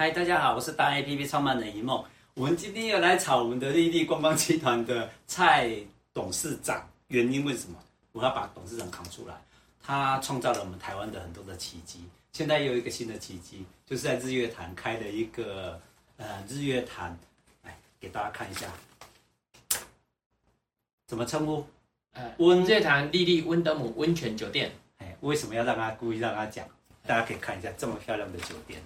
嗨，大家好，我是大 A P P 创办人一梦。我们今天要来炒我们的丽丽观光集团的蔡董事长，原因为什么？我要把董事长扛出来。他创造了我们台湾的很多的奇迹。现在又有一个新的奇迹，就是在日月潭开了一个呃日月潭，来给大家看一下，怎么称呼？呃，温日月潭丽丽温德姆温泉酒店。哎，为什么要让他故意让他讲？大家可以看一下这么漂亮的酒店。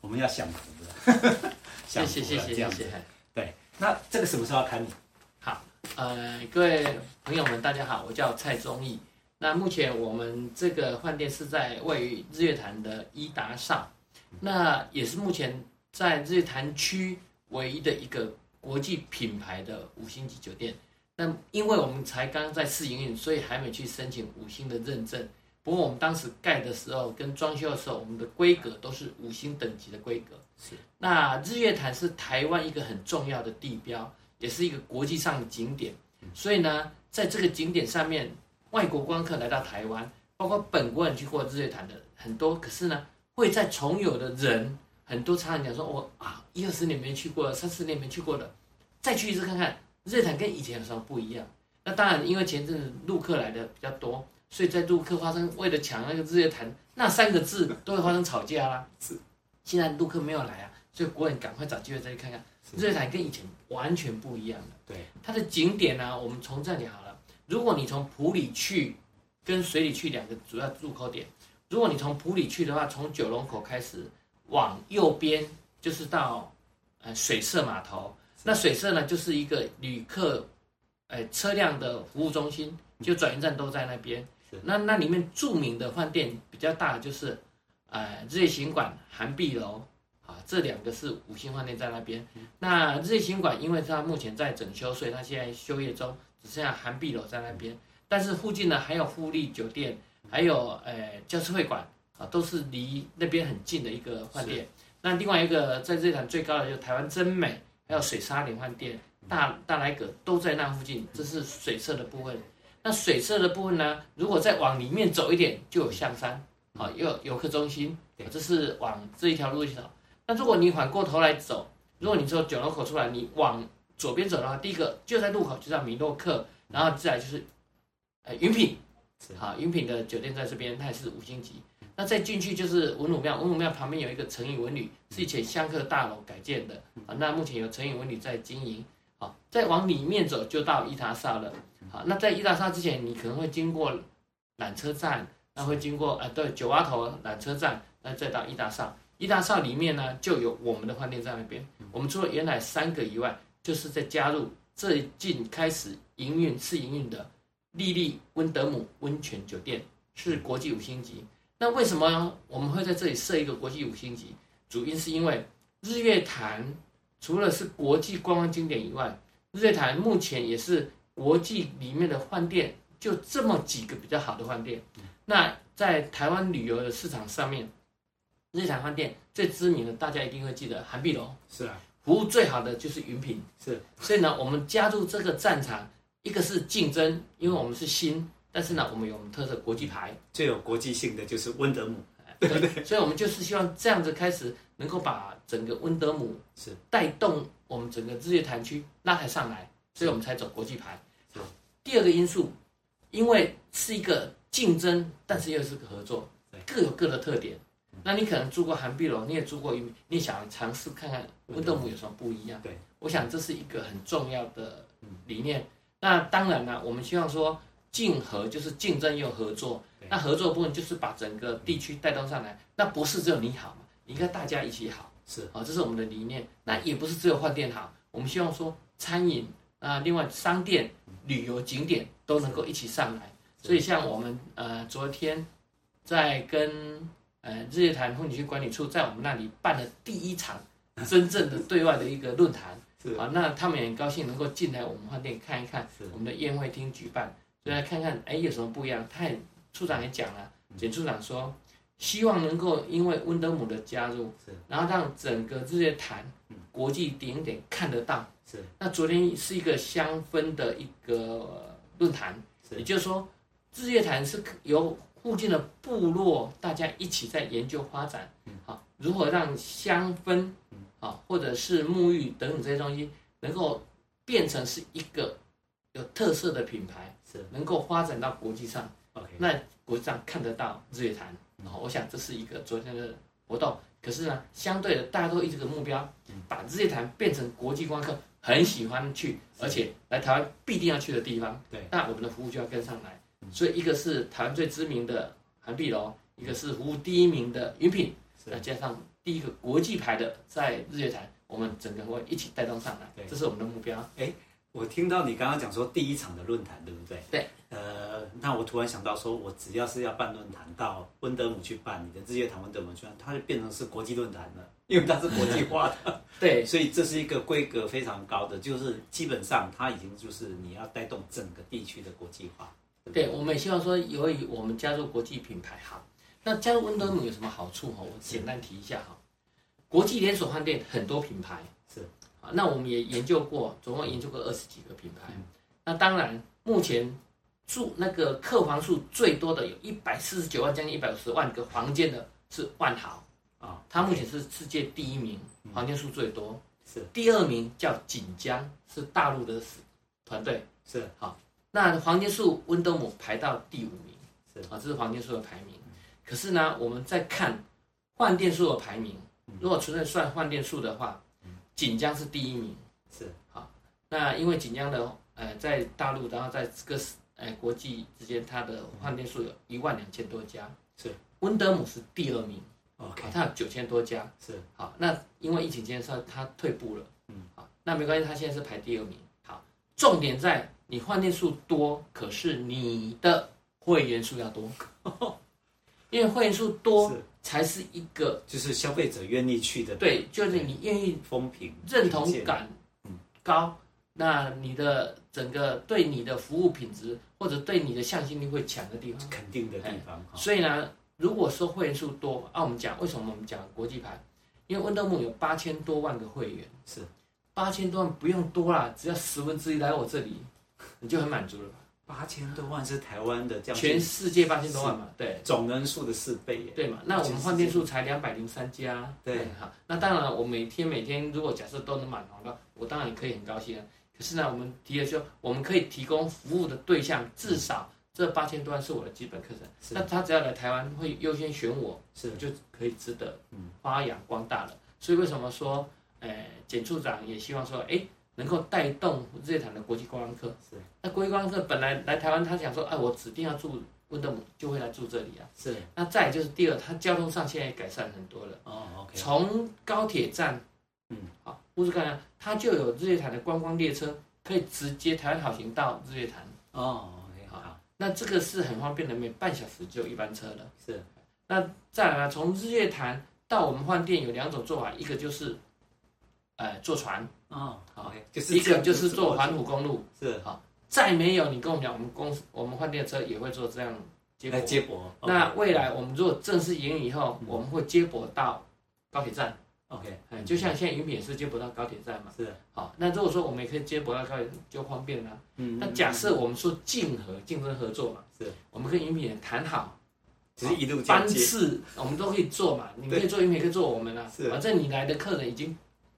我们要享福了，谢谢谢谢谢谢。对，那这个什么时候要开幕？好，呃，各位朋友们，大家好，我叫蔡宗义。那目前我们这个饭店是在位于日月潭的伊达上，那也是目前在日月潭区唯一的一个国际品牌的五星级酒店。那因为我们才刚刚在试营运，所以还没去申请五星的认证。不过我们当时盖的时候跟装修的时候，我们的规格都是五星等级的规格。是。那日月潭是台湾一个很重要的地标，也是一个国际上的景点。所以呢，在这个景点上面，外国观光客来到台湾，包括本国人去过日月潭的很多。可是呢，会在重游的人很多，常常讲说：“我啊，一二十年没去过了，三四年没去过了，再去一次看看日月潭跟以前有什么不一样。”那当然，因为前阵子陆客来的比较多。所以在陆客发生为了抢那个日月潭那三个字，都会发生吵架啦。是，现在陆客没有来啊，所以国人赶快找机会再去看看日月潭，跟以前完全不一样的。对，它的景点呢、啊，我们从这里好了。如果你从普里去，跟水里去两个主要入口点，如果你从普里去的话，从九龙口开始往右边就是到呃水社码头。那水社呢，就是一个旅客呃车辆的服务中心，就转运站都在那边。那那里面著名的饭店比较大的就是，呃，日月行馆、韩碧楼，啊，这两个是五星饭店在那边。那日月行馆因为它目前在整修，所以它现在休业中，只剩下韩碧楼在那边。但是附近呢还有富丽酒店，还有呃教师会馆，啊，都是离那边很近的一个饭店。那另外一个在日月潭最高的就是台湾真美，还有水沙连饭店、大大来阁都在那附近，这是水色的部分。那水色的部分呢？如果再往里面走一点，就有象山，啊，又有游客中心，这是往这一条路去走。那如果你反过头来走，如果你从九龙口出来，你往左边走的话，第一个就在路口就叫米诺克，然后再来就是，呃，云品，好，云品的酒店在这边，它也是五星级。那再进去就是文武庙，文武庙旁边有一个诚品文旅，是以前香客大楼改建的，啊，那目前有诚品文旅在经营，好，再往里面走就到伊塔萨了。好，那在伊达邵之前，你可能会经过缆车站，那会经过啊，对，九蛙头缆车站，那再到伊达邵。伊达邵里面呢，就有我们的饭店在那边。我们除了原来三个以外，就是在加入最近开始营运试营运的丽丽温德姆温泉酒店，是国际五星级。那为什么我们会在这里设一个国际五星级？主因是因为日月潭除了是国际观光景点以外，日月潭目前也是。国际里面的饭店就这么几个比较好的饭店，那在台湾旅游的市场上面，日产饭店最知名的，大家一定会记得韩碧楼，是啊，服务最好的就是云品，是，所以呢，我们加入这个战场，一个是竞争，因为我们是新，但是呢，我们有我们特色国际牌，最有国际性的就是温德姆，对不对？所以我们就是希望这样子开始，能够把整个温德姆是。带动我们整个日月潭区拉抬上来，所以我们才走国际牌。第二个因素，因为是一个竞争，但是又是个合作，各有各的特点。那你可能住过涵碧楼，你也住过云，你想尝试看看温德姆有什么不一样？对，我想这是一个很重要的理念。那当然了，我们希望说竞合就是竞争又合作。那合作部分就是把整个地区带动上来。那不是只有你好嘛？应该大家一起好。是啊，这是我们的理念。那也不是只有饭店好，我们希望说餐饮啊，另外商店。旅游景点都能够一起上来，所以像我们呃昨天在跟呃日月潭风景区管理处在我们那里办了第一场 真正的对外的一个论坛，啊，那他们也很高兴能够进来我们饭店看一看我们的宴会厅举办，所以来看看哎有什么不一样。他也处长也讲了，简处长说希望能够因为温德姆的加入，然后让整个日月潭国际顶点看得到。是，那昨天是一个香氛的一个论坛，也就是说，日月潭是由附近的部落大家一起在研究发展，好，如何让香氛啊，或者是沐浴等等这些东西，能够变成是一个有特色的品牌，是。能够发展到国际上。OK，那国际上看得到日月潭，然后我想这是一个昨天的活动。可是呢，相对的，大家都一直的目标，把日月潭变成国际观光客很喜欢去，而且来台湾必定要去的地方。对，那我们的服务就要跟上来。所以一个是台湾最知名的韩碧楼，一个是服务第一名的云品，再加上第一个国际牌的在日月潭，我们整个会一起带动上来。这是我们的目标。哎，我听到你刚刚讲说第一场的论坛，对不对？对。呃，那我突然想到，说我只要是要办论坛，到温德姆去办，你的日月潭温德姆去办，它就变成是国际论坛了，因为它是国际化的。对，所以这是一个规格非常高的，就是基本上它已经就是你要带动整个地区的国际化。对，对，我们也希望说，由于我们加入国际品牌，哈，那加入温德姆有什么好处？哈，我简单提一下哈。国际连锁饭店很多品牌是啊，那我们也研究过，总共研究过二十几个品牌。那当然，目前。住那个客房数最多的有一百四十九万，将近一百五十万个房间的是万豪啊，它目前是世界第一名，房间数最多。是第二名叫锦江，是大陆的团队。是好，那房间数温德姆排到第五名。是啊，这是房间数的排名。可是呢，我们再看换店数的排名，如果纯粹算换店数的话，锦江是第一名。是好，那因为锦江的呃在大陆，然后在这个。哎，国际之间，它的饭店数有一万两千多家，是温德姆是第二名，OK，它有九千多家，是好。那因为疫情期间，它它退步了，嗯，好，那没关系，它现在是排第二名。好，重点在你饭店数多，可是你的会员数要多，因为会员数多才是一个，就是消费者愿意去的，对，就是你愿意风评认同感高。那你的整个对你的服务品质，或者对你的向心力会强的地方，肯定的地方。所以呢，如果说会员数多，啊，我们讲为什么我们讲国际牌？因为温德姆有八千多万个会员，是八千多万不用多啦，只要十分之一来我这里，你就很满足了吧？八千多万是台湾的这样，全世界八千多万嘛，对，总人数的四倍耶，对嘛？那我们换店数才两百零三家，对，好，那当然我每天每天如果假设都能满房的，我当然也可以很高兴啊。可是呢，我们提的说，我们可以提供服务的对象至少这八千多万是我的基本课程。那他只要来台湾，会优先选我，是就可以值得发扬光大了。所以为什么说，呃，简处长也希望说，哎，能够带动日月潭的国际观光客。是。那国际观光客本来来台湾，他想说，哎，我指定要住温德姆，就会来住这里啊。是。那再就是第二，他交通上现在改善很多了。哦，OK。从高铁站，嗯，好。乌斯干，它就有日月潭的观光列车，可以直接台湾好行到日月潭。哦好，那这个是很方便的，每半小时就有一班车了。是，那再来呢，从日月潭到我们饭店有两种做法，一个就是，呃，坐船。哦，好，okay, 就是一个就是坐环湖公路。是，好，再没有你跟我们讲，我们公司我们换电车也会做这样接驳。接驳。那未来我们如果正式营运以后，我们会接驳到高铁站。OK，嗯，就像现在云品也是接不到高铁站嘛，是好。那如果说我们也可以接不到高铁，就方便了。嗯，那假设我们说竞合竞争合作嘛，是，我们跟云品谈好，只是一路班次我们都可以做嘛，你可以做云品，也可以做我们啊。是，反正你来的客人已经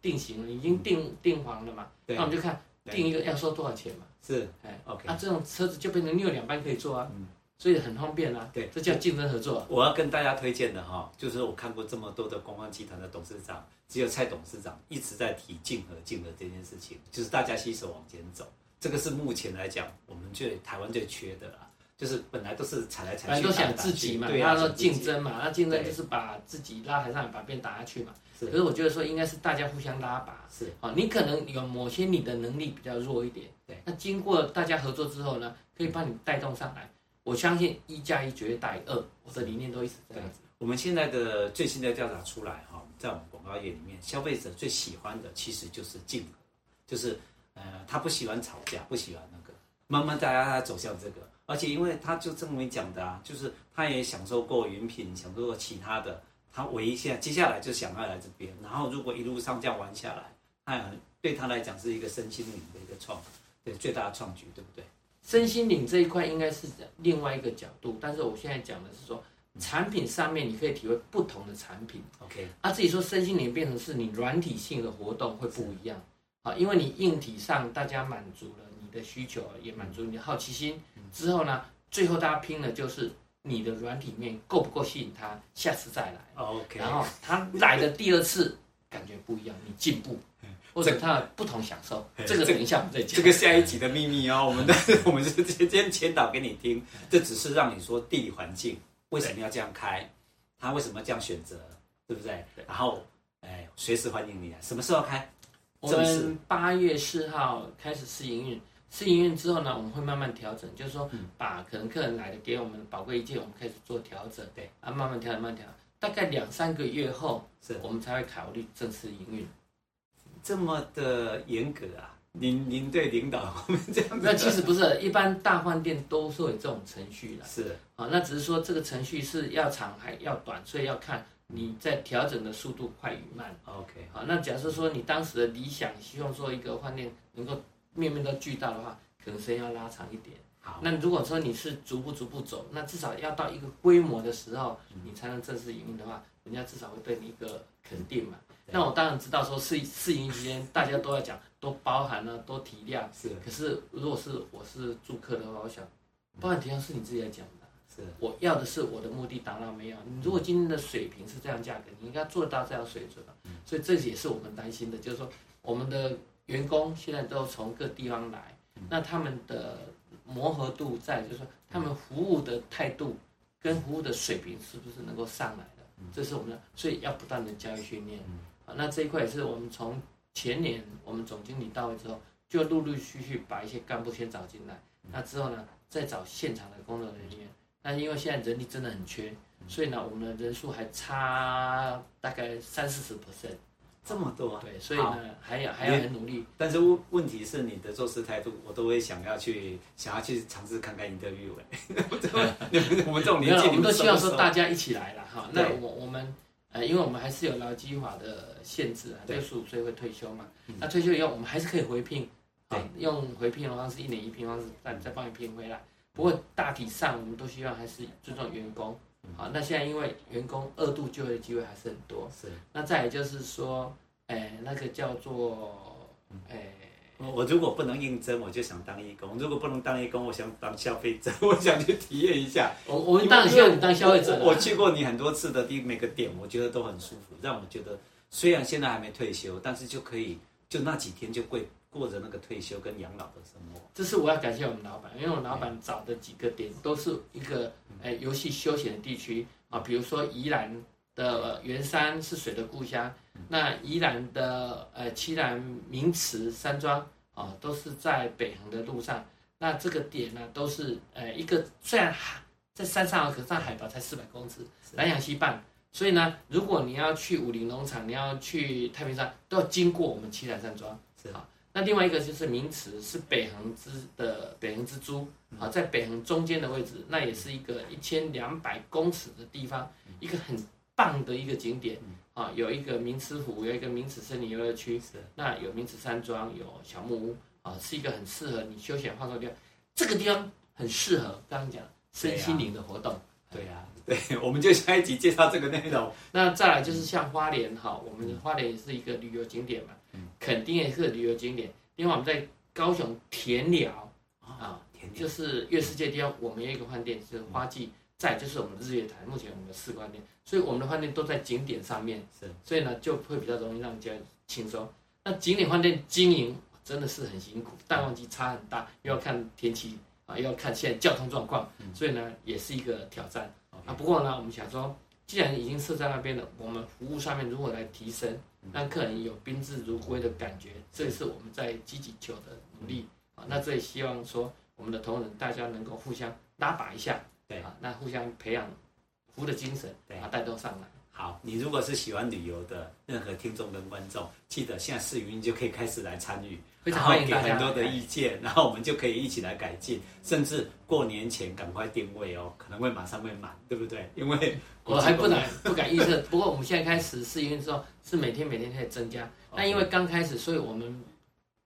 定型了，已经订订房了嘛。对，那我们就看定一个要收多少钱嘛。是，哎，OK，那这种车子就变成你有两班可以坐啊。嗯。所以很方便啊，对，这叫竞争合作。我要跟大家推荐的哈，就是我看过这么多的观光集团的董事长，只有蔡董事长一直在提竞合竞合这件事情，就是大家携手往前走。这个是目前来讲我们最台湾最缺的啦，就是本来都是踩来踩去，都想自己嘛，对啊，说竞争嘛，那竞争就是把自己拉台上，把别人打下去嘛。可是我觉得说应该是大家互相拉拔。是啊，你可能有某些你的能力比较弱一点，对，那经过大家合作之后呢，可以帮你带动上来。我相信一加一绝对大于二，我的理念都一直这样子。我们现在的最新的调查出来哈，在我们广告业里面，消费者最喜欢的其实就是竞合，就是呃，他不喜欢吵架，不喜欢那个。慢慢大家走向这个，而且因为他就这么讲的啊，就是他也享受过云品，享受过其他的，他唯一现在接下来就想要来这边。然后如果一路上这样玩下来，他很对他来讲是一个身心灵的一个创，对最大的创举，对不对？身心灵这一块应该是另外一个角度，但是我现在讲的是说，产品上面你可以体会不同的产品。OK，啊，自己说身心灵变成是你软体性的活动会不一样啊，因为你硬体上大家满足了你的需求，也满足你的好奇心之后呢，最后大家拼的就是你的软体面够不够吸引他下次再来。OK，然后他来的第二次感觉不一样，你进步。或者他不同享受，这个等一下我们再讲。这个下一集的秘密哦，我们的 我们是今天前导给你听，这只是让你说地理环境为什么要这样开，他为什么这样选择，对不对？然后，哎，随时欢迎你来，什么时候开？我们八月四号开始试营运，试营运之后呢，我们会慢慢调整，就是说把可能客人来的给我们宝贵意见，我们开始做调整，对啊，慢慢调，慢慢调，大概两三个月后，是我们才会考虑正式营运。这么的严格啊！您您对领导我们这样子？那其实不是，一般大饭店都是有这种程序的。是啊，那只是说这个程序是要长还要短，所以要看你在调整的速度快与慢。OK，好，那假设说你当时的理想，希望说一个饭店能够面面都俱到的话，可能时间要拉长一点。好，那如果说你是逐步逐步走，那至少要到一个规模的时候，你才能正式营运的话，人家至少会对你一个肯定嘛。那我当然知道说试试营期间大家都要讲，多包含了，都体谅。是。可是如果是我是住客的话，我想，包含体谅是你自己来讲的。是。我要的是我的目的达到没有？你如果今天的水平是这样价格，你应该做到这样水准。所以这也是我们担心的，就是说我们的员工现在都从各地方来，那他们的磨合度在，就是说他们服务的态度跟服务的水平是不是能够上来的？这是我们的，所以要不断的教育训练。那这一块也是我们从前年我们总经理到位之后，就陆陆续续把一些干部先找进来。那之后呢，再找现场的工作人员。那因为现在人力真的很缺，所以呢，我们的人数还差大概三四十 percent，这么多。对，所以呢，还要还要很努力。但是问问题是你的做事态度，我都会想要去想要去尝试看看你的语文。我们这种年纪，我们都希望说大家一起来了哈。那我我们。呃，因为我们还是有劳基法的限制啊，六十五岁会退休嘛。那退休以后，我们还是可以回聘，对，用回聘的方式，一年一聘方式再再帮你聘回来。不过大体上，我们都希望还是尊重员工。好，那现在因为员工二度就业的机会还是很多，是。那再也就是说，哎，那个叫做，哎。我如果不能应征，我就想当义工；如果不能当义工，我想当消费者，我想去体验一下。我我们当然希望你当消费者。我去过你很多次的第每个点，我觉得都很舒服，让我觉得虽然现在还没退休，但是就可以就那几天就过过着那个退休跟养老的生活。这是我要感谢我们老板，因为我们老板找的几个点都是一个诶游戏休闲的地区啊，比如说宜兰的员山是水的故乡。那宜兰的呃七兰名池山庄啊、哦，都是在北横的路上。那这个点呢，都是呃一个虽然在山上，可是上海拔才四百公尺，南洋溪半。所以呢，如果你要去武陵农场，你要去太平山，都要经过我们七彩山庄。是啊，那另外一个就是名词，是北横之的北横之珠啊，在北横中间的位置，那也是一个一千两百公尺的地方，一个很棒的一个景点。啊，有一个明池湖，有一个明池森林游乐区，是那有明池山庄，有小木屋，啊，是一个很适合你休闲放松的地方。这个地方很适合刚刚讲身心灵的活动。对呀、啊，对，我们就下一集介绍这个内容。那再来就是像花莲哈，我们的花莲也是一个旅游景点嘛，肯定也是旅游景点。另外我们在高雄田寮啊田，就是月世界地方，我们有一个饭店是花季。再就是我们日月潭，目前我们的四关店，所以我们的饭店都在景点上面，是，所以呢就会比较容易让人家轻松。那景点饭店经营真的是很辛苦，淡旺季差很大，又要看天气啊，又要看现在交通状况，所以呢也是一个挑战。啊，不过呢，我们想说，既然已经设在那边了，我们服务上面如何来提升，让客人有宾至如归的感觉，这也是我们在积极求的努力。啊，那这也希望说我们的同仁大家能够互相拉拔一下。对啊，那互相培养服务的精神，对啊，带动上来。好，你如果是喜欢旅游的任何听众跟观众，记得现在试营运就可以开始来参与，非常欢迎大家，给很多的意见，然后我们就可以一起来改进，甚至过年前赶快定位哦，可能会马上会满，对不对？因为 我还不敢不敢预测，不过我们现在开始试营运之后，是每天每天可以增加。那因为刚开始，所以我们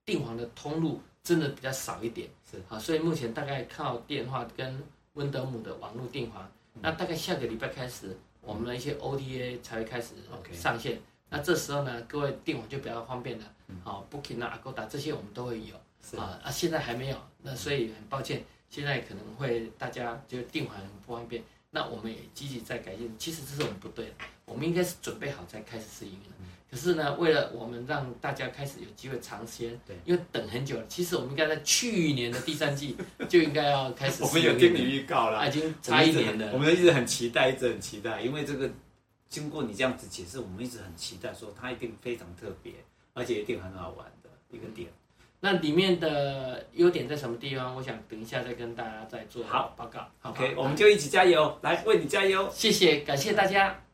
订房的通路真的比较少一点，是啊，所以目前大概靠电话跟温德姆的网络订房，那大概下个礼拜开始，我们的一些 OTA 才会开始上线。那这时候呢，各位订房就比较方便了。好，Booking 啊、Agoda 这些我们都会有。是啊啊，现在还没有，那所以很抱歉，现在可能会大家就订房很不方便。那我们也积极在改进。其实这是我们不对的，我们应该是准备好再开始试营运。可是呢，为了我们让大家开始有机会尝鲜，对，因为等很久了。其实我们应该在去年的第三季 就应该要开始。我们有听你预告了，已经差一年了。我们一直很期待，一直很期待，因为这个经过你这样子解释，我们一直很期待，说它一定非常特别，而且一定很好玩的一个点。那里面的优点在什么地方？我想等一下再跟大家再做好报告。好，OK，我们就一起加油，来为你加油。谢谢，感谢大家。